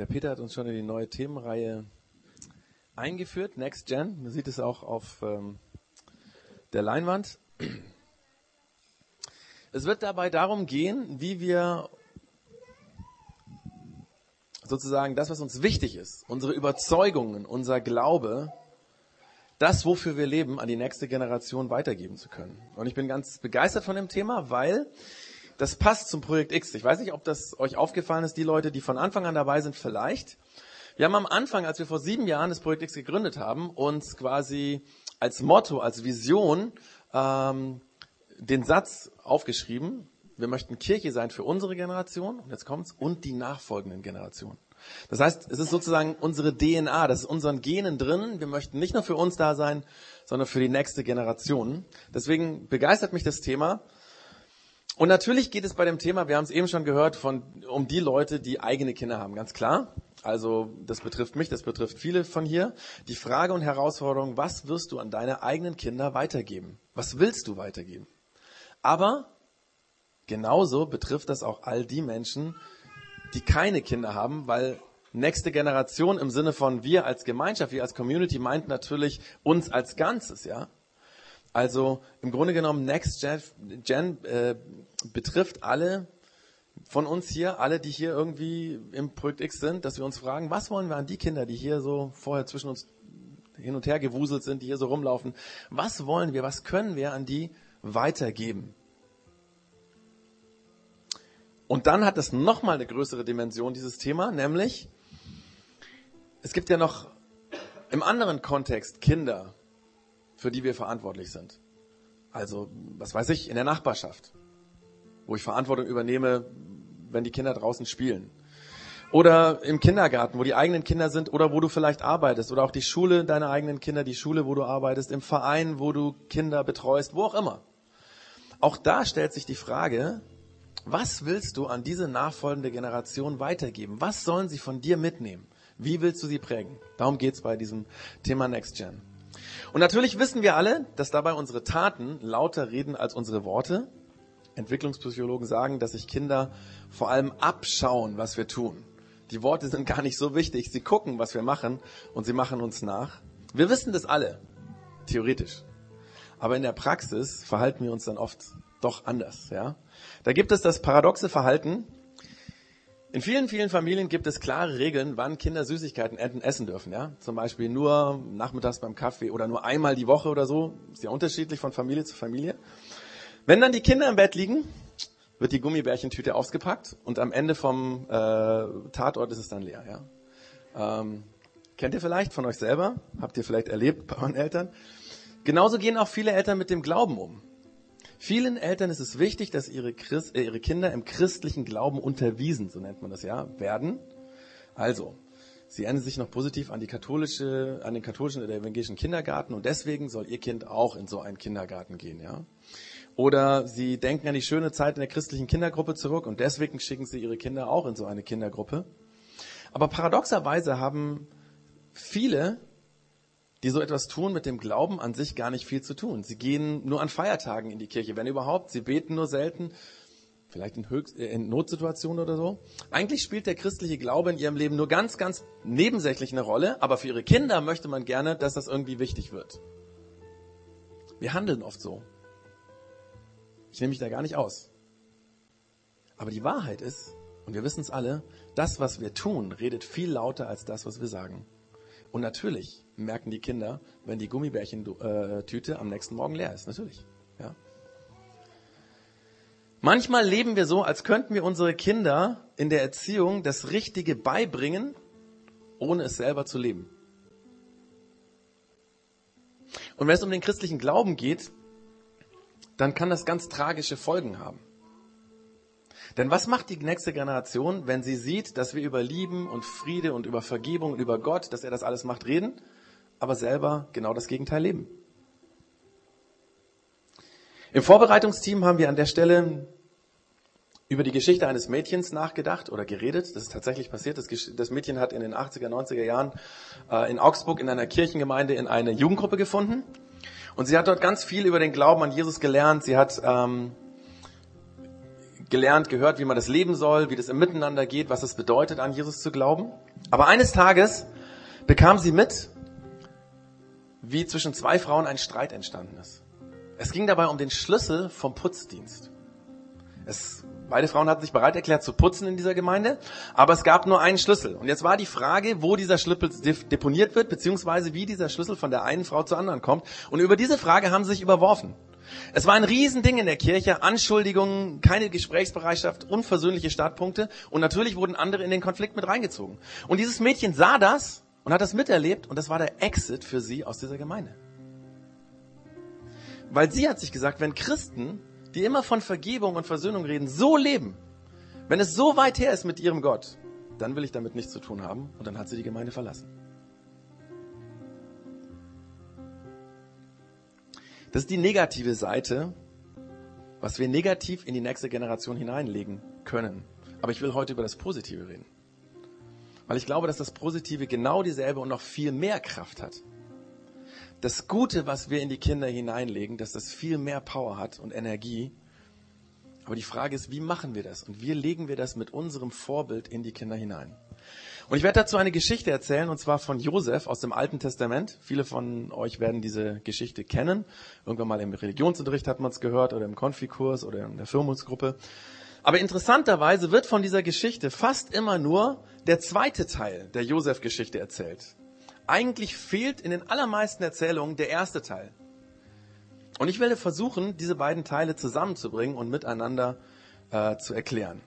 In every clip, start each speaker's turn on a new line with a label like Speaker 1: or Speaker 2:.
Speaker 1: Der Peter hat uns schon in die neue Themenreihe eingeführt, Next Gen. Man sieht es auch auf ähm, der Leinwand. Es wird dabei darum gehen, wie wir sozusagen das, was uns wichtig ist, unsere Überzeugungen, unser Glaube, das, wofür wir leben, an die nächste Generation weitergeben zu können. Und ich bin ganz begeistert von dem Thema, weil das passt zum Projekt X. Ich weiß nicht, ob das euch aufgefallen ist, die Leute, die von Anfang an dabei sind, vielleicht. Wir haben am Anfang, als wir vor sieben Jahren das Projekt X gegründet haben, uns quasi als Motto, als Vision ähm, den Satz aufgeschrieben, wir möchten Kirche sein für unsere Generation, und jetzt kommt's, und die nachfolgenden Generationen. Das heißt, es ist sozusagen unsere DNA, das ist unseren Genen drin. Wir möchten nicht nur für uns da sein, sondern für die nächste Generation. Deswegen begeistert mich das Thema. Und natürlich geht es bei dem Thema, wir haben es eben schon gehört, von, um die Leute, die eigene Kinder haben, ganz klar. Also das betrifft mich, das betrifft viele von hier. Die Frage und Herausforderung, was wirst du an deine eigenen Kinder weitergeben? Was willst du weitergeben? Aber genauso betrifft das auch all die Menschen, die keine Kinder haben, weil nächste Generation im Sinne von wir als Gemeinschaft, wir als Community meint natürlich uns als Ganzes, ja. Also im Grunde genommen Next Gen, Gen äh, betrifft alle von uns hier, alle, die hier irgendwie im Projekt X sind, dass wir uns fragen, was wollen wir an die Kinder, die hier so vorher zwischen uns hin und her gewuselt sind, die hier so rumlaufen, was wollen wir, was können wir an die weitergeben? Und dann hat es nochmal eine größere Dimension, dieses Thema, nämlich, es gibt ja noch im anderen Kontext Kinder, für die wir verantwortlich sind. Also, was weiß ich, in der Nachbarschaft, wo ich Verantwortung übernehme, wenn die Kinder draußen spielen. Oder im Kindergarten, wo die eigenen Kinder sind oder wo du vielleicht arbeitest. Oder auch die Schule deiner eigenen Kinder, die Schule, wo du arbeitest, im Verein, wo du Kinder betreust, wo auch immer. Auch da stellt sich die Frage, was willst du an diese nachfolgende Generation weitergeben? Was sollen sie von dir mitnehmen? Wie willst du sie prägen? Darum geht's bei diesem Thema Next Gen. Und natürlich wissen wir alle, dass dabei unsere Taten lauter reden als unsere Worte. Entwicklungspsychologen sagen, dass sich Kinder vor allem abschauen, was wir tun. Die Worte sind gar nicht so wichtig. Sie gucken, was wir machen und sie machen uns nach. Wir wissen das alle, theoretisch. Aber in der Praxis verhalten wir uns dann oft doch anders, ja. Da gibt es das paradoxe Verhalten, in vielen, vielen Familien gibt es klare Regeln, wann Kinder Süßigkeiten essen dürfen. Ja? Zum Beispiel nur nachmittags beim Kaffee oder nur einmal die Woche oder so. Ist ja unterschiedlich von Familie zu Familie. Wenn dann die Kinder im Bett liegen, wird die Gummibärchentüte ausgepackt und am Ende vom äh, Tatort ist es dann leer. Ja? Ähm, kennt ihr vielleicht von euch selber? Habt ihr vielleicht erlebt bei euren Eltern? Genauso gehen auch viele Eltern mit dem Glauben um. Vielen Eltern ist es wichtig, dass ihre, Christ, äh, ihre Kinder im christlichen Glauben unterwiesen, so nennt man das ja, werden. Also, sie erinnern sich noch positiv an die katholische, an den katholischen oder evangelischen Kindergarten und deswegen soll ihr Kind auch in so einen Kindergarten gehen, ja. Oder sie denken an die schöne Zeit in der christlichen Kindergruppe zurück und deswegen schicken sie ihre Kinder auch in so eine Kindergruppe. Aber paradoxerweise haben viele die so etwas tun, mit dem Glauben an sich gar nicht viel zu tun. Sie gehen nur an Feiertagen in die Kirche, wenn überhaupt. Sie beten nur selten, vielleicht in, Höchst, äh, in Notsituationen oder so. Eigentlich spielt der christliche Glaube in ihrem Leben nur ganz, ganz nebensächlich eine Rolle, aber für ihre Kinder möchte man gerne, dass das irgendwie wichtig wird. Wir handeln oft so. Ich nehme mich da gar nicht aus. Aber die Wahrheit ist, und wir wissen es alle, das, was wir tun, redet viel lauter als das, was wir sagen. Und natürlich merken die Kinder, wenn die Gummibärchentüte am nächsten Morgen leer ist. Natürlich. Ja. Manchmal leben wir so, als könnten wir unsere Kinder in der Erziehung das Richtige beibringen, ohne es selber zu leben. Und wenn es um den christlichen Glauben geht, dann kann das ganz tragische Folgen haben. Denn was macht die nächste Generation, wenn sie sieht, dass wir über Lieben und Friede und über Vergebung und über Gott, dass er das alles macht, reden, aber selber genau das Gegenteil leben? Im Vorbereitungsteam haben wir an der Stelle über die Geschichte eines Mädchens nachgedacht oder geredet. Das ist tatsächlich passiert. Das, Mädchen hat in den 80er, 90er Jahren äh, in Augsburg in einer Kirchengemeinde in eine Jugendgruppe gefunden. Und sie hat dort ganz viel über den Glauben an Jesus gelernt. Sie hat ähm, gelernt, gehört, wie man das leben soll, wie das im Miteinander geht, was es bedeutet, an Jesus zu glauben. Aber eines Tages bekam sie mit, wie zwischen zwei Frauen ein Streit entstanden ist. Es ging dabei um den Schlüssel vom Putzdienst. Es, beide Frauen hatten sich bereit erklärt zu putzen in dieser Gemeinde, aber es gab nur einen Schlüssel. Und jetzt war die Frage, wo dieser Schlüssel deponiert wird, beziehungsweise wie dieser Schlüssel von der einen Frau zur anderen kommt. Und über diese Frage haben sie sich überworfen. Es war ein Riesending in der Kirche, Anschuldigungen, keine Gesprächsbereitschaft, unversöhnliche Startpunkte und natürlich wurden andere in den Konflikt mit reingezogen. Und dieses Mädchen sah das und hat das miterlebt und das war der Exit für sie aus dieser Gemeinde. Weil sie hat sich gesagt, wenn Christen die immer von Vergebung und Versöhnung reden, so leben, wenn es so weit her ist mit ihrem Gott, dann will ich damit nichts zu tun haben. Und dann hat sie die Gemeinde verlassen. Das ist die negative Seite, was wir negativ in die nächste Generation hineinlegen können. Aber ich will heute über das Positive reden. Weil ich glaube, dass das Positive genau dieselbe und noch viel mehr Kraft hat das Gute, was wir in die Kinder hineinlegen, dass das viel mehr Power hat und Energie. Aber die Frage ist, wie machen wir das? Und wie legen wir das mit unserem Vorbild in die Kinder hinein? Und ich werde dazu eine Geschichte erzählen, und zwar von Josef aus dem Alten Testament. Viele von euch werden diese Geschichte kennen. Irgendwann mal im Religionsunterricht hat man es gehört, oder im Konfikurs, oder in der Firmungsgruppe. Aber interessanterweise wird von dieser Geschichte fast immer nur der zweite Teil der Josef-Geschichte erzählt eigentlich fehlt in den allermeisten Erzählungen der erste Teil. Und ich werde versuchen, diese beiden Teile zusammenzubringen und miteinander äh, zu erklären.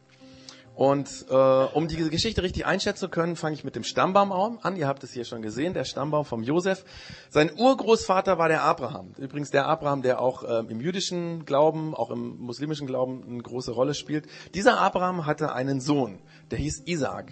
Speaker 1: Und äh, um diese Geschichte richtig einschätzen zu können, fange ich mit dem Stammbaum an. Ihr habt es hier schon gesehen, der Stammbaum vom Josef. Sein Urgroßvater war der Abraham. Übrigens der Abraham, der auch äh, im jüdischen Glauben, auch im muslimischen Glauben eine große Rolle spielt. Dieser Abraham hatte einen Sohn, der hieß Isaac.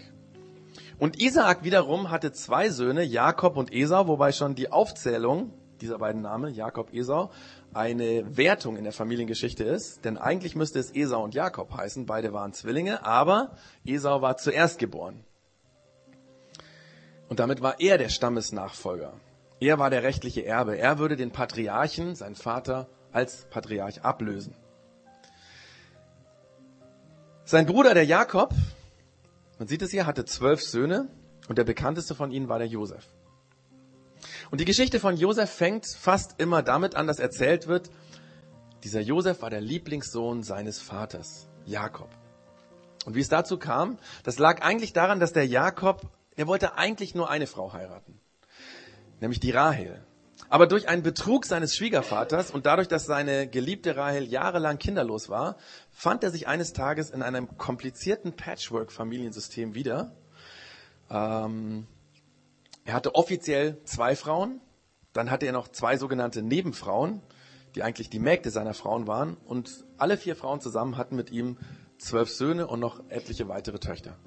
Speaker 1: Und Isaak wiederum hatte zwei Söhne, Jakob und Esau, wobei schon die Aufzählung dieser beiden Namen, Jakob, Esau, eine Wertung in der Familiengeschichte ist. Denn eigentlich müsste es Esau und Jakob heißen. Beide waren Zwillinge, aber Esau war zuerst geboren. Und damit war er der Stammesnachfolger. Er war der rechtliche Erbe. Er würde den Patriarchen, seinen Vater, als Patriarch ablösen. Sein Bruder, der Jakob, man sieht es hier, hatte zwölf Söhne und der bekannteste von ihnen war der Josef. Und die Geschichte von Josef fängt fast immer damit an, dass erzählt wird, dieser Josef war der Lieblingssohn seines Vaters, Jakob. Und wie es dazu kam, das lag eigentlich daran, dass der Jakob, er wollte eigentlich nur eine Frau heiraten, nämlich die Rahel. Aber durch einen Betrug seines Schwiegervaters und dadurch, dass seine geliebte Rahel jahrelang kinderlos war, fand er sich eines Tages in einem komplizierten Patchwork-Familiensystem wieder. Ähm, er hatte offiziell zwei Frauen, dann hatte er noch zwei sogenannte Nebenfrauen, die eigentlich die Mägde seiner Frauen waren, und alle vier Frauen zusammen hatten mit ihm zwölf Söhne und noch etliche weitere Töchter.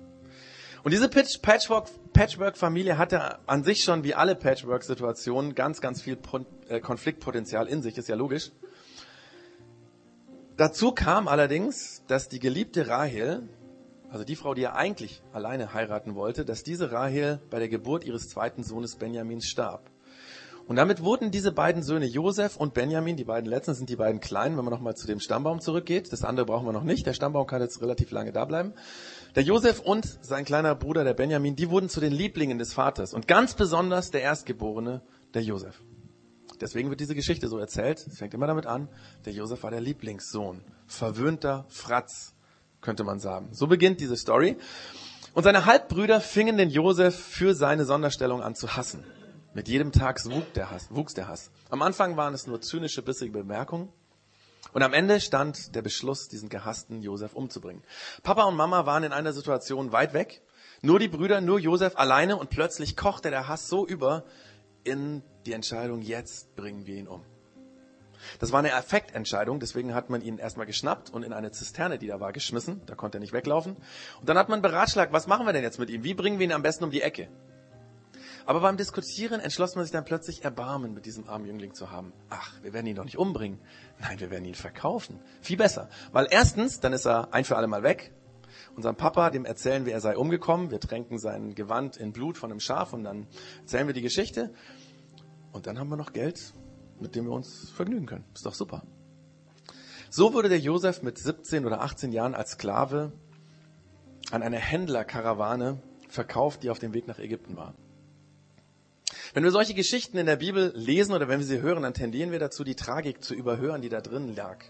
Speaker 1: Und diese Patchwork-Familie hatte an sich schon wie alle Patchwork-Situationen ganz, ganz viel äh, Konfliktpotenzial in sich, ist ja logisch. Dazu kam allerdings, dass die geliebte Rahel, also die Frau, die er eigentlich alleine heiraten wollte, dass diese Rahel bei der Geburt ihres zweiten Sohnes Benjamins starb. Und damit wurden diese beiden Söhne Josef und Benjamin, die beiden letzten sind die beiden kleinen, wenn man nochmal zu dem Stammbaum zurückgeht. Das andere brauchen wir noch nicht. Der Stammbaum kann jetzt relativ lange da bleiben. Der Josef und sein kleiner Bruder, der Benjamin, die wurden zu den Lieblingen des Vaters. Und ganz besonders der Erstgeborene, der Josef. Deswegen wird diese Geschichte so erzählt. Es fängt immer damit an, der Josef war der Lieblingssohn. Verwöhnter Fratz, könnte man sagen. So beginnt diese Story. Und seine Halbbrüder fingen den Josef für seine Sonderstellung an zu hassen. Mit jedem Tag wuchs der Hass. Wuchs der Hass. Am Anfang waren es nur zynische, bissige Bemerkungen. Und am Ende stand der Beschluss, diesen gehassten Josef umzubringen. Papa und Mama waren in einer Situation weit weg. Nur die Brüder, nur Josef alleine und plötzlich kochte der Hass so über in die Entscheidung, jetzt bringen wir ihn um. Das war eine Affektentscheidung, deswegen hat man ihn erstmal geschnappt und in eine Zisterne, die da war, geschmissen. Da konnte er nicht weglaufen. Und dann hat man beratschlagt, was machen wir denn jetzt mit ihm? Wie bringen wir ihn am besten um die Ecke? Aber beim Diskutieren entschloss man sich dann plötzlich Erbarmen mit diesem armen Jüngling zu haben. Ach, wir werden ihn doch nicht umbringen. Nein, wir werden ihn verkaufen. Viel besser. Weil erstens, dann ist er ein für alle Mal weg. Unserem Papa, dem erzählen wir, er sei umgekommen. Wir tränken sein Gewand in Blut von einem Schaf und dann erzählen wir die Geschichte. Und dann haben wir noch Geld, mit dem wir uns vergnügen können. Ist doch super. So wurde der Josef mit 17 oder 18 Jahren als Sklave an eine Händlerkarawane verkauft, die auf dem Weg nach Ägypten war. Wenn wir solche Geschichten in der Bibel lesen oder wenn wir sie hören, dann tendieren wir dazu, die Tragik zu überhören, die da drin lag.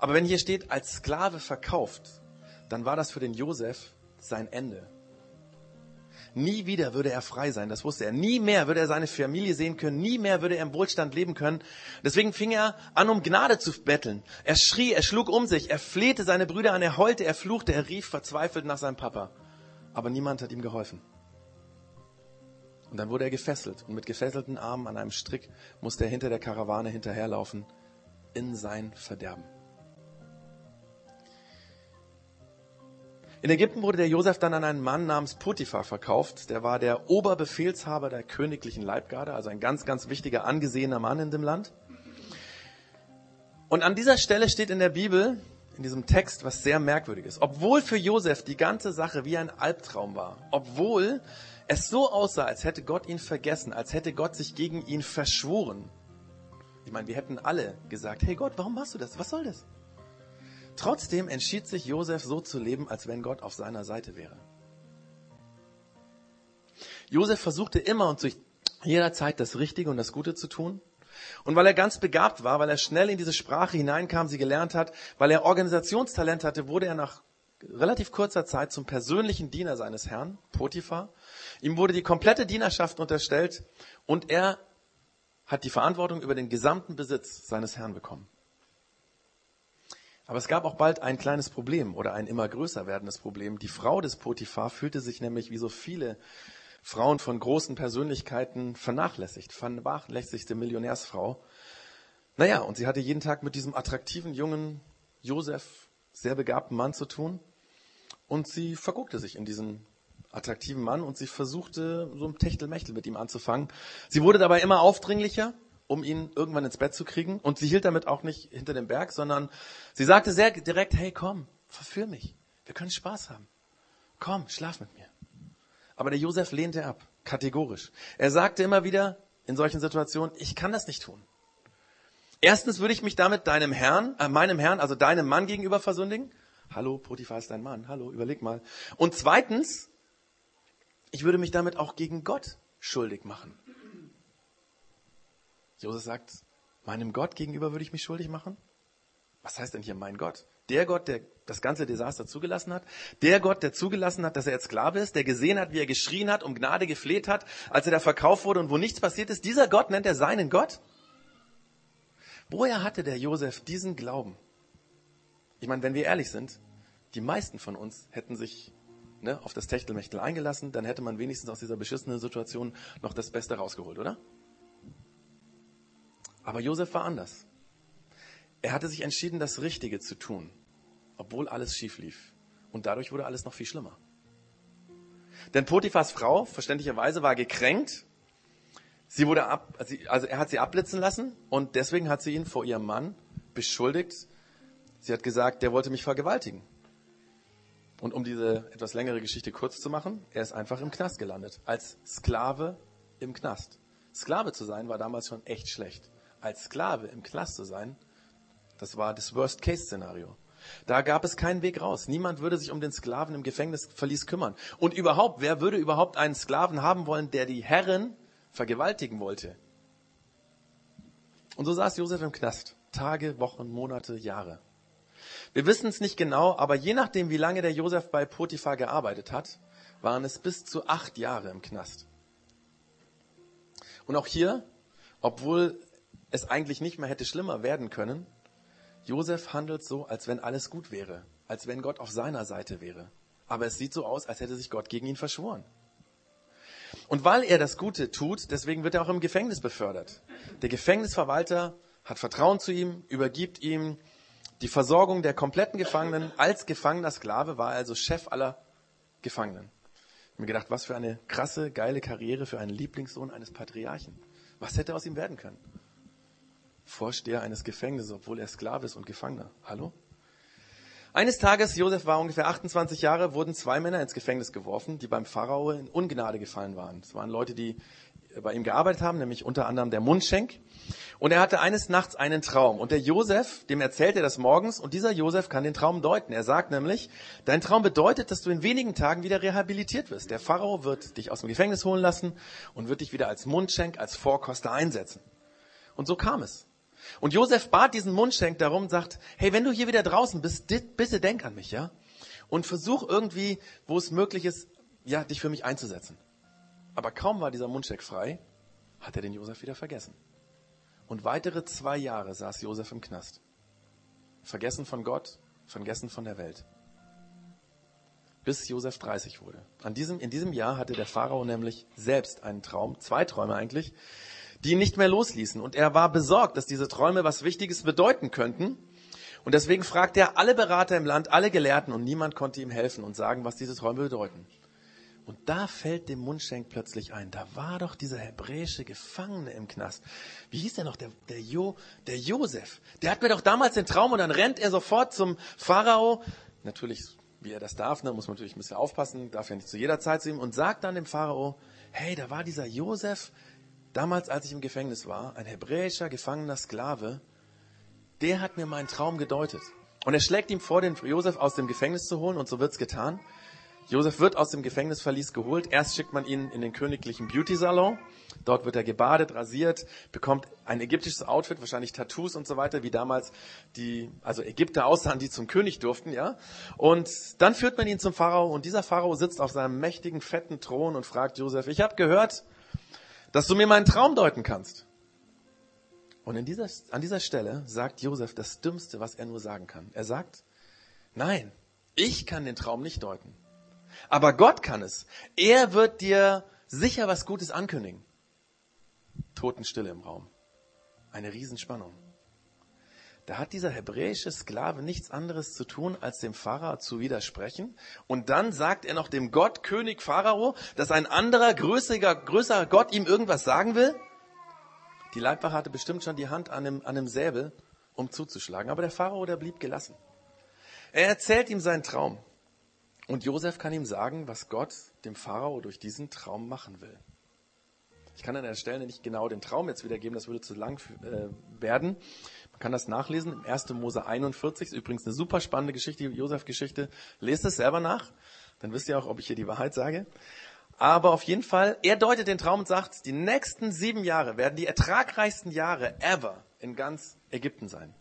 Speaker 1: Aber wenn hier steht, als Sklave verkauft, dann war das für den Josef sein Ende. Nie wieder würde er frei sein, das wusste er. Nie mehr würde er seine Familie sehen können, nie mehr würde er im Wohlstand leben können. Deswegen fing er an, um Gnade zu betteln. Er schrie, er schlug um sich, er flehte seine Brüder an, er heulte, er fluchte, er rief verzweifelt nach seinem Papa. Aber niemand hat ihm geholfen. Und dann wurde er gefesselt und mit gefesselten Armen an einem Strick musste er hinter der Karawane hinterherlaufen in sein Verderben. In Ägypten wurde der Josef dann an einen Mann namens Potiphar verkauft. Der war der Oberbefehlshaber der königlichen Leibgarde, also ein ganz, ganz wichtiger, angesehener Mann in dem Land. Und an dieser Stelle steht in der Bibel, in diesem Text, was sehr merkwürdig ist. Obwohl für Josef die ganze Sache wie ein Albtraum war, obwohl es so aussah, als hätte Gott ihn vergessen, als hätte Gott sich gegen ihn verschworen. Ich meine, wir hätten alle gesagt, hey Gott, warum machst du das? Was soll das? Trotzdem entschied sich Josef so zu leben, als wenn Gott auf seiner Seite wäre. Josef versuchte immer und zu jeder Zeit das Richtige und das Gute zu tun. Und weil er ganz begabt war, weil er schnell in diese Sprache hineinkam, sie gelernt hat, weil er Organisationstalent hatte, wurde er nach relativ kurzer Zeit zum persönlichen Diener seines Herrn, Potiphar. Ihm wurde die komplette Dienerschaft unterstellt und er hat die Verantwortung über den gesamten Besitz seines Herrn bekommen. Aber es gab auch bald ein kleines Problem oder ein immer größer werdendes Problem. Die Frau des Potiphar fühlte sich nämlich wie so viele Frauen von großen Persönlichkeiten vernachlässigt, vernachlässigte Millionärsfrau. Naja, und sie hatte jeden Tag mit diesem attraktiven jungen Josef, sehr begabten Mann zu tun. Und sie verguckte sich in diesen attraktiven Mann und sie versuchte so ein Techtelmechtel mit ihm anzufangen. Sie wurde dabei immer aufdringlicher um ihn irgendwann ins Bett zu kriegen. Und sie hielt damit auch nicht hinter dem Berg, sondern sie sagte sehr direkt, hey, komm, verführ mich. Wir können Spaß haben. Komm, schlaf mit mir. Aber der Josef lehnte ab, kategorisch. Er sagte immer wieder in solchen Situationen, ich kann das nicht tun. Erstens würde ich mich damit deinem Herrn, äh, meinem Herrn, also deinem Mann gegenüber versündigen. Hallo, Potiphar ist dein Mann. Hallo, überleg mal. Und zweitens, ich würde mich damit auch gegen Gott schuldig machen. Josef sagt, meinem Gott gegenüber würde ich mich schuldig machen? Was heißt denn hier mein Gott? Der Gott, der das ganze Desaster zugelassen hat? Der Gott, der zugelassen hat, dass er jetzt Sklave ist? Der gesehen hat, wie er geschrien hat, um Gnade gefleht hat, als er da verkauft wurde und wo nichts passiert ist? Dieser Gott nennt er seinen Gott? Woher hatte der Josef diesen Glauben? Ich meine, wenn wir ehrlich sind, die meisten von uns hätten sich ne, auf das Techtelmechtel eingelassen, dann hätte man wenigstens aus dieser beschissenen Situation noch das Beste rausgeholt, oder? Aber Josef war anders. Er hatte sich entschieden, das Richtige zu tun, obwohl alles schief lief. Und dadurch wurde alles noch viel schlimmer. Denn Potiphas Frau, verständlicherweise, war gekränkt. Sie wurde ab, also er hat sie abblitzen lassen und deswegen hat sie ihn vor ihrem Mann beschuldigt. Sie hat gesagt, der wollte mich vergewaltigen. Und um diese etwas längere Geschichte kurz zu machen, er ist einfach im Knast gelandet. Als Sklave im Knast. Sklave zu sein war damals schon echt schlecht als Sklave im Knast zu sein, das war das Worst-Case-Szenario. Da gab es keinen Weg raus. Niemand würde sich um den Sklaven im Gefängnisverlies kümmern. Und überhaupt, wer würde überhaupt einen Sklaven haben wollen, der die Herren vergewaltigen wollte? Und so saß Josef im Knast. Tage, Wochen, Monate, Jahre. Wir wissen es nicht genau, aber je nachdem, wie lange der Josef bei Potiphar gearbeitet hat, waren es bis zu acht Jahre im Knast. Und auch hier, obwohl es eigentlich nicht mehr hätte schlimmer werden können, Josef handelt so, als wenn alles gut wäre, als wenn Gott auf seiner Seite wäre. Aber es sieht so aus, als hätte sich Gott gegen ihn verschworen. Und weil er das Gute tut, deswegen wird er auch im Gefängnis befördert. Der Gefängnisverwalter hat Vertrauen zu ihm, übergibt ihm die Versorgung der kompletten Gefangenen. Als gefangener Sklave war er also Chef aller Gefangenen. Ich habe mir gedacht, was für eine krasse, geile Karriere für einen Lieblingssohn eines Patriarchen. Was hätte aus ihm werden können? Vorsteher eines Gefängnisses, obwohl er Sklave ist und Gefangener. Hallo? Eines Tages, Josef war ungefähr 28 Jahre, wurden zwei Männer ins Gefängnis geworfen, die beim Pharao in Ungnade gefallen waren. Es waren Leute, die bei ihm gearbeitet haben, nämlich unter anderem der Mundschenk. Und er hatte eines Nachts einen Traum. Und der Josef, dem erzählt er das morgens. Und dieser Josef kann den Traum deuten. Er sagt nämlich, dein Traum bedeutet, dass du in wenigen Tagen wieder rehabilitiert wirst. Der Pharao wird dich aus dem Gefängnis holen lassen und wird dich wieder als Mundschenk, als Vorkoster einsetzen. Und so kam es. Und Josef bat diesen Mundschenk darum, sagt, hey, wenn du hier wieder draußen bist, bitte denk an mich, ja? Und versuch irgendwie, wo es möglich ist, ja, dich für mich einzusetzen. Aber kaum war dieser Mundschenk frei, hat er den Josef wieder vergessen. Und weitere zwei Jahre saß Josef im Knast. Vergessen von Gott, vergessen von der Welt. Bis Josef 30 wurde. An diesem, in diesem Jahr hatte der Pharao nämlich selbst einen Traum, zwei Träume eigentlich, die ihn nicht mehr losließen. Und er war besorgt, dass diese Träume was Wichtiges bedeuten könnten. Und deswegen fragte er alle Berater im Land, alle Gelehrten, und niemand konnte ihm helfen und sagen, was diese Träume bedeuten. Und da fällt dem Mundschenk plötzlich ein, da war doch dieser hebräische Gefangene im Knast. Wie hieß der noch? Der, der, jo, der Josef. Der hat mir doch damals den Traum und dann rennt er sofort zum Pharao. Natürlich, wie er das darf, ne, muss man natürlich ein bisschen aufpassen, darf ja nicht zu jeder Zeit zu ihm und sagt dann dem Pharao, hey, da war dieser Josef, damals als ich im Gefängnis war, ein hebräischer gefangener Sklave, der hat mir meinen Traum gedeutet. Und er schlägt ihm vor, den Josef aus dem Gefängnis zu holen und so wird's getan. Josef wird aus dem Gefängnisverlies geholt. Erst schickt man ihn in den königlichen Beauty-Salon. Dort wird er gebadet, rasiert, bekommt ein ägyptisches Outfit, wahrscheinlich Tattoos und so weiter, wie damals die, also Ägypter aussahen, die zum König durften, ja. Und dann führt man ihn zum Pharao und dieser Pharao sitzt auf seinem mächtigen, fetten Thron und fragt Josef, ich habe gehört, dass du mir meinen Traum deuten kannst. Und dieser, an dieser Stelle sagt Josef das Dümmste, was er nur sagen kann. Er sagt, nein, ich kann den Traum nicht deuten. Aber Gott kann es. Er wird dir sicher was Gutes ankündigen. Totenstille im Raum. Eine Riesenspannung. Da hat dieser hebräische Sklave nichts anderes zu tun, als dem Pharao zu widersprechen. Und dann sagt er noch dem Gott, König Pharao, dass ein anderer, größerer, größerer Gott ihm irgendwas sagen will. Die Leibwache hatte bestimmt schon die Hand an einem, an einem Säbel, um zuzuschlagen. Aber der Pharao, der blieb gelassen. Er erzählt ihm seinen Traum. Und Josef kann ihm sagen, was Gott dem Pharao durch diesen Traum machen will. Ich kann an der Stelle nicht genau den Traum jetzt wiedergeben, das würde zu lang äh, werden. Man kann das nachlesen im 1. Mose 41, ist übrigens eine super spannende Geschichte, Josef-Geschichte. Lest es selber nach, dann wisst ihr auch, ob ich hier die Wahrheit sage. Aber auf jeden Fall, er deutet den Traum und sagt, die nächsten sieben Jahre werden die ertragreichsten Jahre ever in ganz Ägypten sein.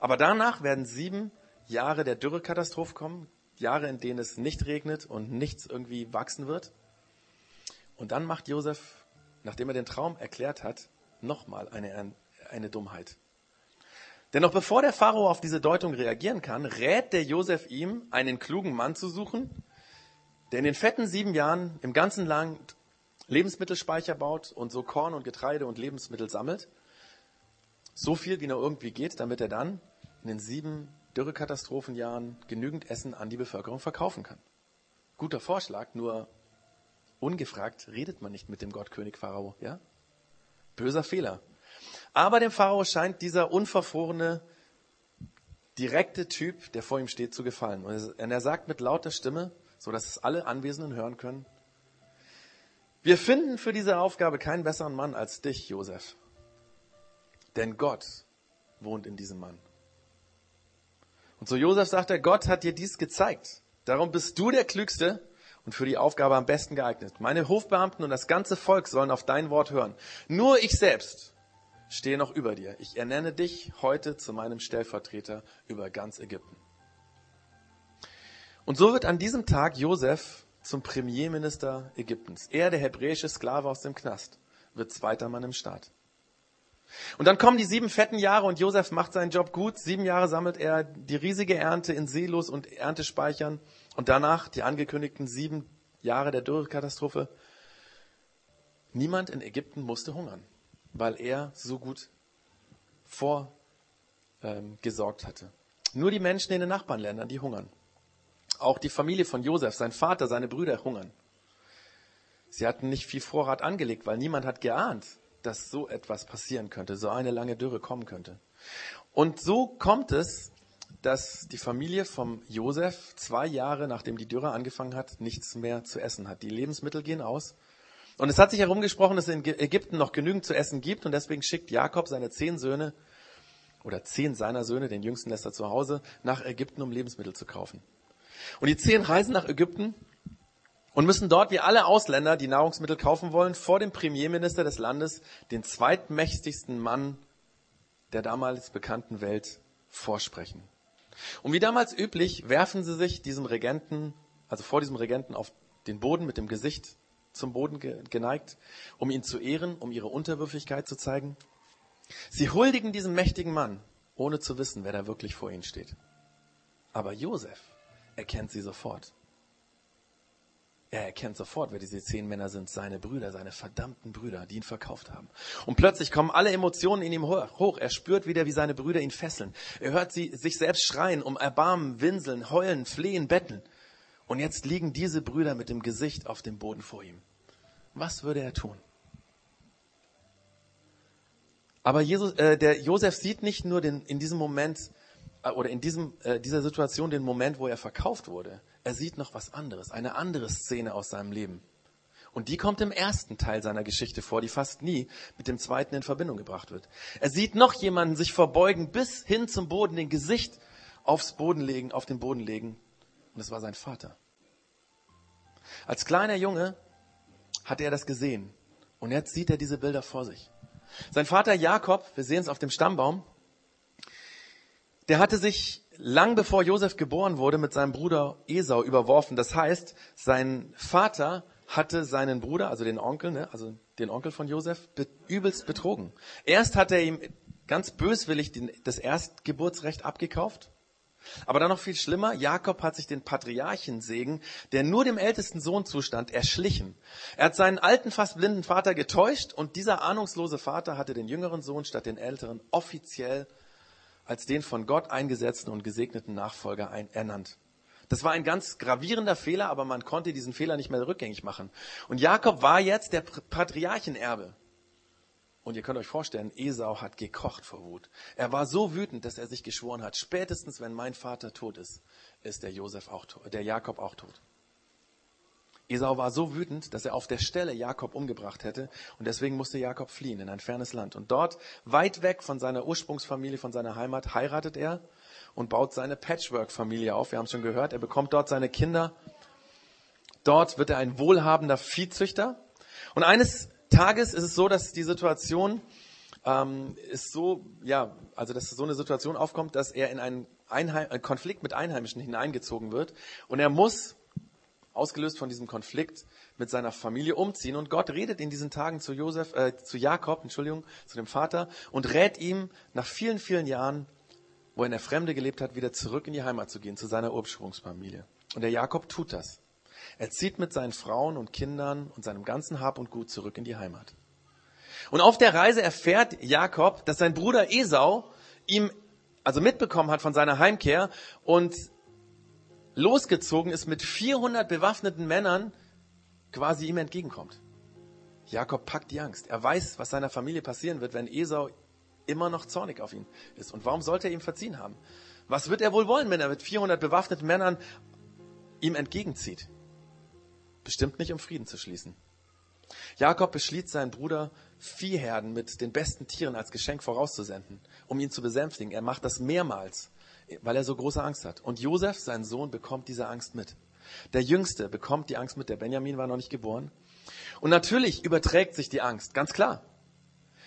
Speaker 1: Aber danach werden sieben Jahre der Dürrekatastrophe kommen, Jahre, in denen es nicht regnet und nichts irgendwie wachsen wird. Und dann macht Josef, nachdem er den Traum erklärt hat, nochmal eine, eine Dummheit. Denn noch bevor der Pharao auf diese Deutung reagieren kann, rät der Josef ihm, einen klugen Mann zu suchen, der in den fetten sieben Jahren im ganzen Land Lebensmittelspeicher baut und so Korn und Getreide und Lebensmittel sammelt. So viel, wie nur irgendwie geht, damit er dann in den sieben Dürrekatastrophenjahren genügend Essen an die Bevölkerung verkaufen kann. Guter Vorschlag, nur ungefragt redet man nicht mit dem Gottkönig Pharao, ja? Böser Fehler. Aber dem Pharao scheint dieser unverfrorene, direkte Typ, der vor ihm steht, zu gefallen. Und er sagt mit lauter Stimme, so dass es alle Anwesenden hören können, wir finden für diese Aufgabe keinen besseren Mann als dich, Josef. Denn Gott wohnt in diesem Mann. Und so Josef sagt er, Gott hat dir dies gezeigt. Darum bist du der Klügste und für die Aufgabe am besten geeignet. Meine Hofbeamten und das ganze Volk sollen auf dein Wort hören. Nur ich selbst stehe noch über dir. Ich ernenne dich heute zu meinem Stellvertreter über ganz Ägypten. Und so wird an diesem Tag Josef zum Premierminister Ägyptens. Er, der hebräische Sklave aus dem Knast, wird zweiter Mann im Staat. Und dann kommen die sieben fetten Jahre und Josef macht seinen Job gut. Sieben Jahre sammelt er die riesige Ernte in Silos und Erntespeichern. Und danach die angekündigten sieben Jahre der Dürrekatastrophe. Niemand in Ägypten musste hungern, weil er so gut vorgesorgt ähm, hatte. Nur die Menschen in den Nachbarländern, die hungern. Auch die Familie von Josef, sein Vater, seine Brüder hungern. Sie hatten nicht viel Vorrat angelegt, weil niemand hat geahnt, dass so etwas passieren könnte, so eine lange Dürre kommen könnte. Und so kommt es, dass die Familie vom Josef zwei Jahre nachdem die Dürre angefangen hat, nichts mehr zu essen hat. Die Lebensmittel gehen aus Und es hat sich herumgesprochen, dass es in Ägypten noch genügend zu essen gibt und deswegen schickt Jakob seine zehn Söhne oder zehn seiner Söhne, den jüngsten lässt er zu Hause, nach Ägypten, um Lebensmittel zu kaufen. Und die zehn reisen nach Ägypten und müssen dort wie alle Ausländer, die Nahrungsmittel kaufen wollen, vor dem Premierminister des Landes, den zweitmächtigsten Mann der damals bekannten Welt, vorsprechen. Und wie damals üblich, werfen sie sich diesem Regenten, also vor diesem Regenten auf den Boden mit dem Gesicht zum Boden geneigt, um ihn zu ehren, um ihre Unterwürfigkeit zu zeigen. Sie huldigen diesem mächtigen Mann, ohne zu wissen, wer da wirklich vor ihnen steht. Aber Josef erkennt sie sofort. Er erkennt sofort, wer diese zehn Männer sind, seine Brüder, seine verdammten Brüder, die ihn verkauft haben. Und plötzlich kommen alle Emotionen in ihm hoch. Er spürt wieder, wie seine Brüder ihn fesseln. Er hört sie sich selbst schreien, um Erbarmen, winseln, heulen, flehen, betteln. Und jetzt liegen diese Brüder mit dem Gesicht auf dem Boden vor ihm. Was würde er tun? Aber Jesus, äh, der Josef sieht nicht nur den, in diesem Moment äh, oder in diesem, äh, dieser Situation den Moment, wo er verkauft wurde. Er sieht noch was anderes, eine andere Szene aus seinem Leben. Und die kommt im ersten Teil seiner Geschichte vor, die fast nie mit dem zweiten in Verbindung gebracht wird. Er sieht noch jemanden sich verbeugen bis hin zum Boden, den Gesicht aufs Boden legen, auf den Boden legen. Und es war sein Vater. Als kleiner Junge hat er das gesehen. Und jetzt sieht er diese Bilder vor sich. Sein Vater Jakob, wir sehen es auf dem Stammbaum, der hatte sich lang bevor Josef geboren wurde mit seinem Bruder Esau überworfen. Das heißt, sein Vater hatte seinen Bruder, also den Onkel, ne, also den Onkel von Josef, be übelst betrogen. Erst hat er ihm ganz böswillig den, das Erstgeburtsrecht abgekauft. Aber dann noch viel schlimmer, Jakob hat sich den Patriarchensegen, der nur dem ältesten Sohn zustand, erschlichen. Er hat seinen alten, fast blinden Vater getäuscht und dieser ahnungslose Vater hatte den jüngeren Sohn statt den älteren offiziell als den von Gott eingesetzten und gesegneten Nachfolger ein, ernannt. Das war ein ganz gravierender Fehler, aber man konnte diesen Fehler nicht mehr rückgängig machen. Und Jakob war jetzt der Patriarchenerbe. Und ihr könnt euch vorstellen, Esau hat gekocht vor Wut. Er war so wütend, dass er sich geschworen hat, spätestens wenn mein Vater tot ist, ist der Josef auch der Jakob auch tot. Esau war so wütend, dass er auf der Stelle Jakob umgebracht hätte und deswegen musste Jakob fliehen in ein fernes Land. Und dort, weit weg von seiner Ursprungsfamilie, von seiner Heimat, heiratet er und baut seine Patchwork-Familie auf. Wir haben es schon gehört, er bekommt dort seine Kinder. Dort wird er ein wohlhabender Viehzüchter. Und eines Tages ist es so, dass die Situation ähm, ist so, ja, also dass so eine Situation aufkommt, dass er in einen, Einheim Konflikt mit Einheimischen hineingezogen wird und er muss ausgelöst von diesem Konflikt mit seiner Familie umziehen. Und Gott redet in diesen Tagen zu Josef, äh, zu Jakob, Entschuldigung, zu dem Vater und rät ihm nach vielen, vielen Jahren, wo er in der Fremde gelebt hat, wieder zurück in die Heimat zu gehen, zu seiner Ursprungsfamilie. Und der Jakob tut das. Er zieht mit seinen Frauen und Kindern und seinem ganzen Hab und Gut zurück in die Heimat. Und auf der Reise erfährt Jakob, dass sein Bruder Esau ihm also mitbekommen hat von seiner Heimkehr und losgezogen ist mit 400 bewaffneten Männern, quasi ihm entgegenkommt. Jakob packt die Angst. Er weiß, was seiner Familie passieren wird, wenn Esau immer noch zornig auf ihn ist. Und warum sollte er ihm verziehen haben? Was wird er wohl wollen, wenn er mit 400 bewaffneten Männern ihm entgegenzieht? Bestimmt nicht, um Frieden zu schließen. Jakob beschließt seinen Bruder, Viehherden mit den besten Tieren als Geschenk vorauszusenden, um ihn zu besänftigen. Er macht das mehrmals weil er so große Angst hat. Und Josef, sein Sohn, bekommt diese Angst mit. Der Jüngste bekommt die Angst mit, der Benjamin war noch nicht geboren. Und natürlich überträgt sich die Angst, ganz klar.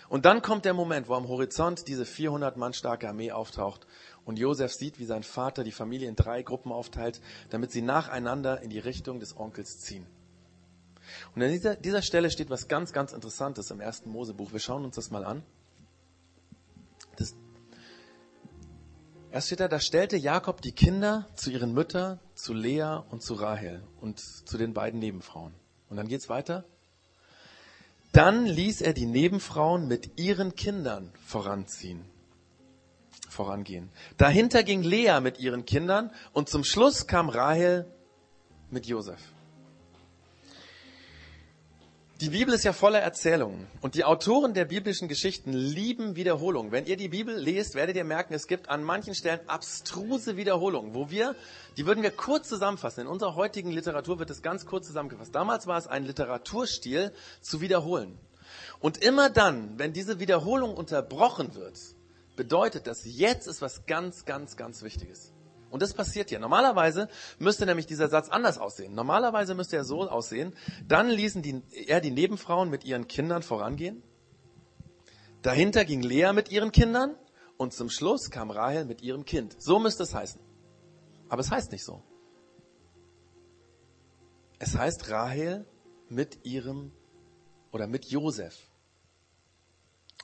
Speaker 1: Und dann kommt der Moment, wo am Horizont diese 400 Mann starke Armee auftaucht und Josef sieht, wie sein Vater die Familie in drei Gruppen aufteilt, damit sie nacheinander in die Richtung des Onkels ziehen. Und an dieser, dieser Stelle steht was ganz, ganz Interessantes im ersten Mosebuch. Wir schauen uns das mal an. Das Erst steht da, da stellte Jakob die Kinder zu ihren Müttern, zu Lea und zu Rahel und zu den beiden Nebenfrauen. Und dann geht's weiter. Dann ließ er die Nebenfrauen mit ihren Kindern voranziehen, vorangehen. Dahinter ging Lea mit ihren Kindern und zum Schluss kam Rahel mit Josef. Die Bibel ist ja voller Erzählungen und die Autoren der biblischen Geschichten lieben Wiederholungen. Wenn ihr die Bibel lest, werdet ihr merken, es gibt an manchen Stellen abstruse Wiederholungen, wo wir, die würden wir kurz zusammenfassen. In unserer heutigen Literatur wird es ganz kurz zusammengefasst. Damals war es ein Literaturstil zu wiederholen. Und immer dann, wenn diese Wiederholung unterbrochen wird, bedeutet das, jetzt ist was ganz, ganz, ganz Wichtiges. Und das passiert hier. Normalerweise müsste nämlich dieser Satz anders aussehen. Normalerweise müsste er so aussehen. Dann ließen die, er die Nebenfrauen mit ihren Kindern vorangehen. Dahinter ging Lea mit ihren Kindern. Und zum Schluss kam Rahel mit ihrem Kind. So müsste es heißen. Aber es heißt nicht so. Es heißt Rahel mit ihrem oder mit Josef.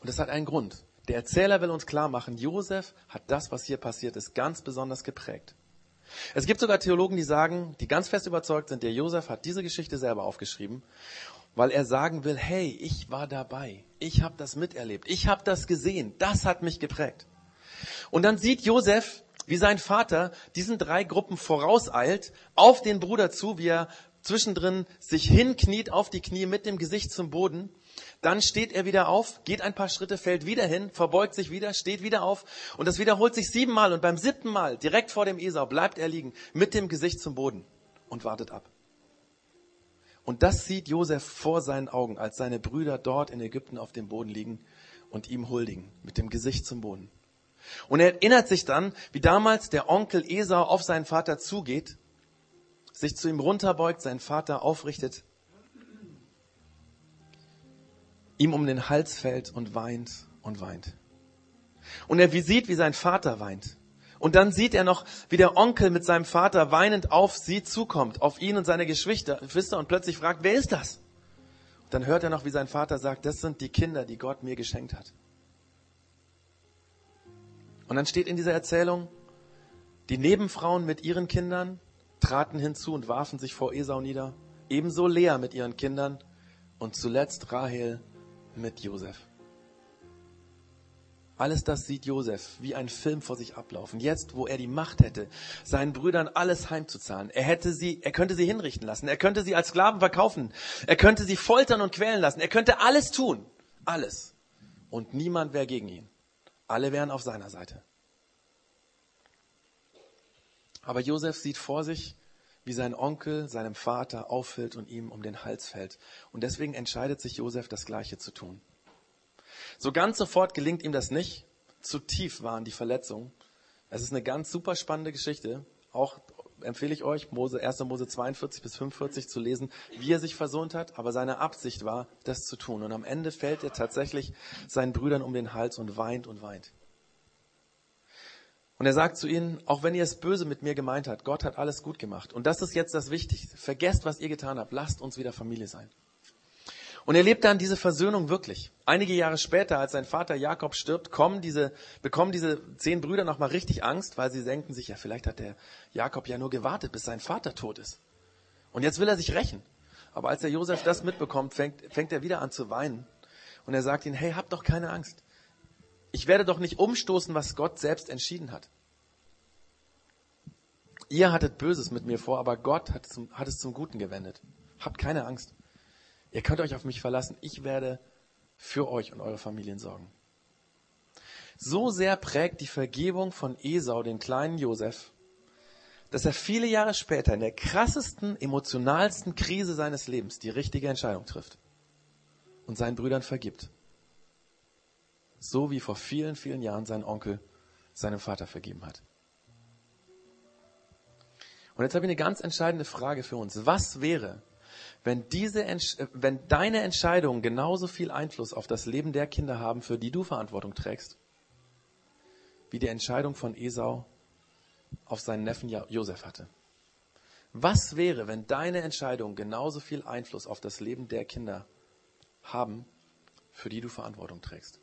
Speaker 1: Und das hat einen Grund. Der Erzähler will uns klar machen, Josef hat das, was hier passiert ist, ganz besonders geprägt. Es gibt sogar Theologen, die sagen, die ganz fest überzeugt sind, der Josef hat diese Geschichte selber aufgeschrieben, weil er sagen will, hey, ich war dabei, ich habe das miterlebt, ich habe das gesehen, das hat mich geprägt. Und dann sieht Josef, wie sein Vater diesen drei Gruppen vorauseilt, auf den Bruder zu, wie er zwischendrin sich hinkniet auf die Knie mit dem Gesicht zum Boden dann steht er wieder auf, geht ein paar Schritte, fällt wieder hin, verbeugt sich wieder, steht wieder auf. Und das wiederholt sich siebenmal. Und beim siebten Mal, direkt vor dem Esau, bleibt er liegen, mit dem Gesicht zum Boden und wartet ab. Und das sieht Josef vor seinen Augen, als seine Brüder dort in Ägypten auf dem Boden liegen und ihm huldigen, mit dem Gesicht zum Boden. Und er erinnert sich dann, wie damals der Onkel Esau auf seinen Vater zugeht, sich zu ihm runterbeugt, seinen Vater aufrichtet ihm um den Hals fällt und weint und weint. Und er sieht, wie sein Vater weint. Und dann sieht er noch, wie der Onkel mit seinem Vater weinend auf sie zukommt, auf ihn und seine Geschwister und plötzlich fragt, wer ist das? Und dann hört er noch, wie sein Vater sagt, das sind die Kinder, die Gott mir geschenkt hat. Und dann steht in dieser Erzählung, die Nebenfrauen mit ihren Kindern traten hinzu und warfen sich vor Esau nieder, ebenso Lea mit ihren Kindern und zuletzt Rahel mit Josef. Alles das sieht Josef wie ein Film vor sich ablaufen. Jetzt, wo er die Macht hätte, seinen Brüdern alles heimzuzahlen. Er hätte sie, er könnte sie hinrichten lassen. Er könnte sie als Sklaven verkaufen. Er könnte sie foltern und quälen lassen. Er könnte alles tun. Alles. Und niemand wäre gegen ihn. Alle wären auf seiner Seite. Aber Josef sieht vor sich, wie sein Onkel seinem Vater auffällt und ihm um den Hals fällt. Und deswegen entscheidet sich Josef, das Gleiche zu tun. So ganz sofort gelingt ihm das nicht. Zu tief waren die Verletzungen. Es ist eine ganz super spannende Geschichte. Auch empfehle ich euch, Mose, 1. Mose 42 bis 45 zu lesen, wie er sich versöhnt hat. Aber seine Absicht war, das zu tun. Und am Ende fällt er tatsächlich seinen Brüdern um den Hals und weint und weint. Und er sagt zu ihnen, auch wenn ihr es böse mit mir gemeint habt, Gott hat alles gut gemacht. Und das ist jetzt das Wichtigste. Vergesst, was ihr getan habt. Lasst uns wieder Familie sein. Und er lebt dann diese Versöhnung wirklich. Einige Jahre später, als sein Vater Jakob stirbt, kommen diese, bekommen diese zehn Brüder nochmal richtig Angst, weil sie denken sich, ja, vielleicht hat der Jakob ja nur gewartet, bis sein Vater tot ist. Und jetzt will er sich rächen. Aber als der Josef das mitbekommt, fängt, fängt er wieder an zu weinen. Und er sagt ihnen, hey, habt doch keine Angst. Ich werde doch nicht umstoßen, was Gott selbst entschieden hat. Ihr hattet Böses mit mir vor, aber Gott hat, zum, hat es zum Guten gewendet. Habt keine Angst. Ihr könnt euch auf mich verlassen. Ich werde für euch und eure Familien sorgen. So sehr prägt die Vergebung von Esau den kleinen Josef, dass er viele Jahre später in der krassesten, emotionalsten Krise seines Lebens die richtige Entscheidung trifft und seinen Brüdern vergibt so wie vor vielen, vielen Jahren sein Onkel seinem Vater vergeben hat. Und jetzt habe ich eine ganz entscheidende Frage für uns. Was wäre, wenn diese, wenn deine Entscheidungen genauso viel Einfluss auf das Leben der Kinder haben, für die du Verantwortung trägst, wie die Entscheidung von Esau auf seinen Neffen Josef hatte? Was wäre, wenn deine Entscheidungen genauso viel Einfluss auf das Leben der Kinder haben, für die du Verantwortung trägst?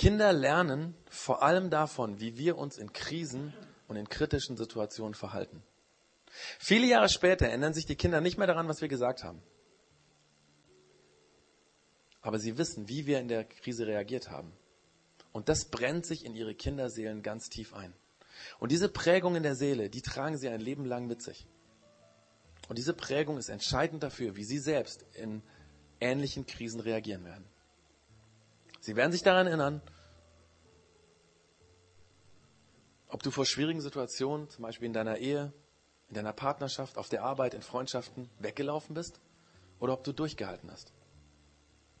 Speaker 1: Kinder lernen vor allem davon, wie wir uns in Krisen und in kritischen Situationen verhalten. Viele Jahre später erinnern sich die Kinder nicht mehr daran, was wir gesagt haben. Aber sie wissen, wie wir in der Krise reagiert haben. Und das brennt sich in ihre Kinderseelen ganz tief ein. Und diese Prägung in der Seele, die tragen sie ein Leben lang mit sich. Und diese Prägung ist entscheidend dafür, wie sie selbst in ähnlichen Krisen reagieren werden. Sie werden sich daran erinnern, ob du vor schwierigen Situationen, zum Beispiel in deiner Ehe, in deiner Partnerschaft, auf der Arbeit, in Freundschaften, weggelaufen bist oder ob du durchgehalten hast,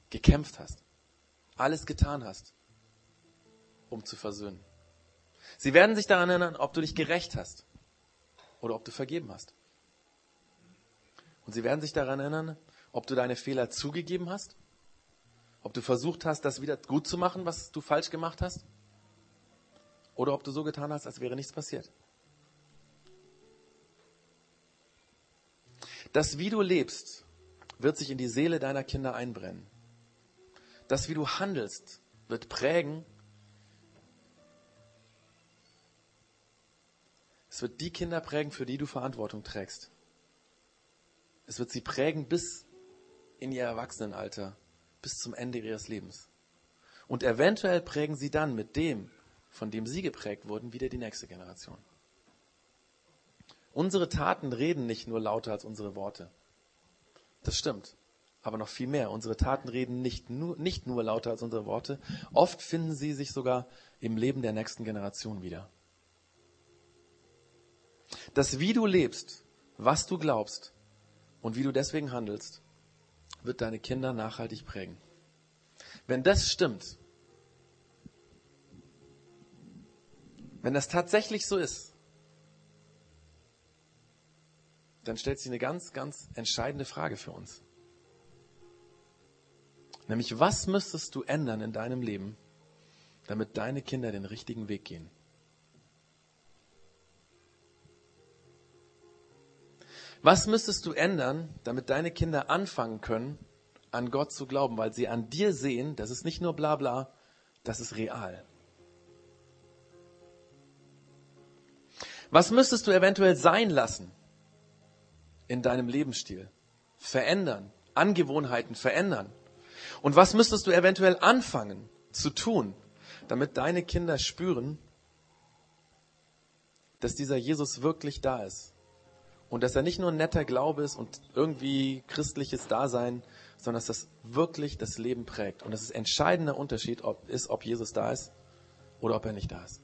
Speaker 1: gekämpft hast, alles getan hast, um zu versöhnen. Sie werden sich daran erinnern, ob du dich gerecht hast oder ob du vergeben hast. Und sie werden sich daran erinnern, ob du deine Fehler zugegeben hast, ob du versucht hast, das wieder gut zu machen, was du falsch gemacht hast, oder ob du so getan hast, als wäre nichts passiert. Das, wie du lebst, wird sich in die Seele deiner Kinder einbrennen. Das, wie du handelst, wird prägen. Es wird die Kinder prägen, für die du Verantwortung trägst. Es wird sie prägen bis in ihr Erwachsenenalter, bis zum Ende ihres Lebens. Und eventuell prägen sie dann mit dem, von dem sie geprägt wurden, wieder die nächste Generation. Unsere Taten reden nicht nur lauter als unsere Worte. Das stimmt. Aber noch viel mehr. Unsere Taten reden nicht nur, nicht nur lauter als unsere Worte. Oft finden sie sich sogar im Leben der nächsten Generation wieder. Das, wie du lebst, was du glaubst und wie du deswegen handelst, wird deine Kinder nachhaltig prägen. Wenn das stimmt, wenn das tatsächlich so ist, dann stellt sich eine ganz, ganz entscheidende Frage für uns. Nämlich, was müsstest du ändern in deinem Leben, damit deine Kinder den richtigen Weg gehen? Was müsstest du ändern, damit deine Kinder anfangen können, an Gott zu glauben, weil sie an dir sehen, das ist nicht nur bla bla, das ist real. Was müsstest du eventuell sein lassen in deinem Lebensstil? Verändern, Angewohnheiten verändern. Und was müsstest du eventuell anfangen zu tun, damit deine Kinder spüren, dass dieser Jesus wirklich da ist? Und dass er nicht nur ein netter Glaube ist und irgendwie christliches Dasein, sondern dass das wirklich das Leben prägt. Und dass es entscheidender Unterschied ob, ist, ob Jesus da ist oder ob er nicht da ist.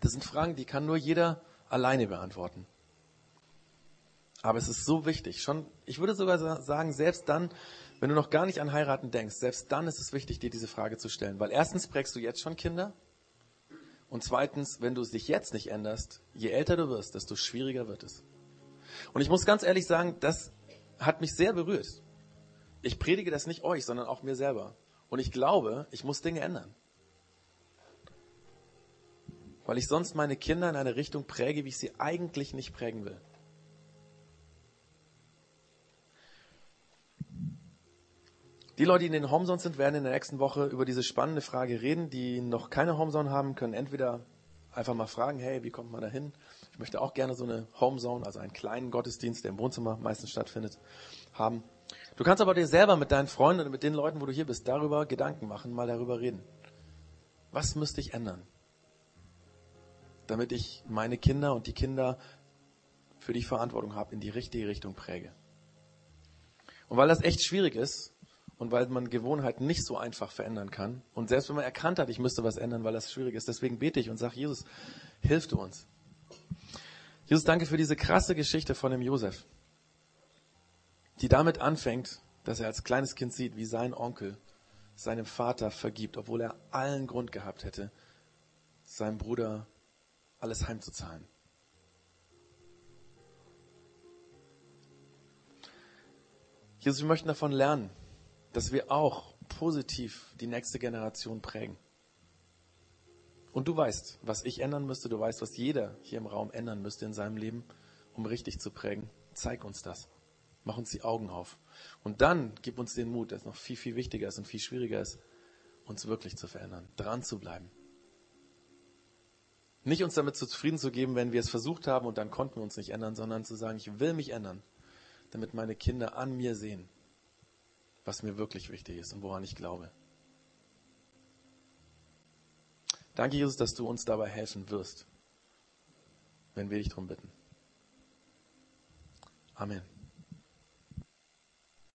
Speaker 1: Das sind Fragen, die kann nur jeder alleine beantworten. Aber es ist so wichtig. Schon, ich würde sogar sagen, selbst dann, wenn du noch gar nicht an heiraten denkst, selbst dann ist es wichtig, dir diese Frage zu stellen. Weil erstens prägst du jetzt schon Kinder. Und zweitens, wenn du dich jetzt nicht änderst, je älter du wirst, desto schwieriger wird es. Und ich muss ganz ehrlich sagen, das hat mich sehr berührt. Ich predige das nicht euch, sondern auch mir selber. Und ich glaube, ich muss Dinge ändern weil ich sonst meine Kinder in eine Richtung präge, wie ich sie eigentlich nicht prägen will. Die Leute, die in den Homezones sind, werden in der nächsten Woche über diese spannende Frage reden. Die noch keine Homezone haben, können entweder einfach mal fragen, hey, wie kommt man da hin? Ich möchte auch gerne so eine Homezone, also einen kleinen Gottesdienst, der im Wohnzimmer meistens stattfindet, haben. Du kannst aber dir selber mit deinen Freunden oder mit den Leuten, wo du hier bist, darüber Gedanken machen, mal darüber reden. Was müsste ich ändern? damit ich meine Kinder und die Kinder, für die Verantwortung habe, in die richtige Richtung präge. Und weil das echt schwierig ist und weil man Gewohnheiten nicht so einfach verändern kann und selbst wenn man erkannt hat, ich müsste was ändern, weil das schwierig ist, deswegen bete ich und sage, Jesus, hilf du uns. Jesus, danke für diese krasse Geschichte von dem Josef, die damit anfängt, dass er als kleines Kind sieht, wie sein Onkel seinem Vater vergibt, obwohl er allen Grund gehabt hätte, seinem Bruder alles heimzuzahlen. Jesus, wir möchten davon lernen, dass wir auch positiv die nächste Generation prägen. Und du weißt, was ich ändern müsste, du weißt, was jeder hier im Raum ändern müsste in seinem Leben, um richtig zu prägen. Zeig uns das. Mach uns die Augen auf. Und dann gib uns den Mut, das noch viel, viel wichtiger ist und viel schwieriger ist, uns wirklich zu verändern, dran zu bleiben. Nicht uns damit zufrieden zu geben, wenn wir es versucht haben und dann konnten wir uns nicht ändern, sondern zu sagen, ich will mich ändern, damit meine Kinder an mir sehen, was mir wirklich wichtig ist und woran ich glaube. Danke, Jesus, dass du uns dabei helfen wirst, wenn wir dich darum bitten. Amen.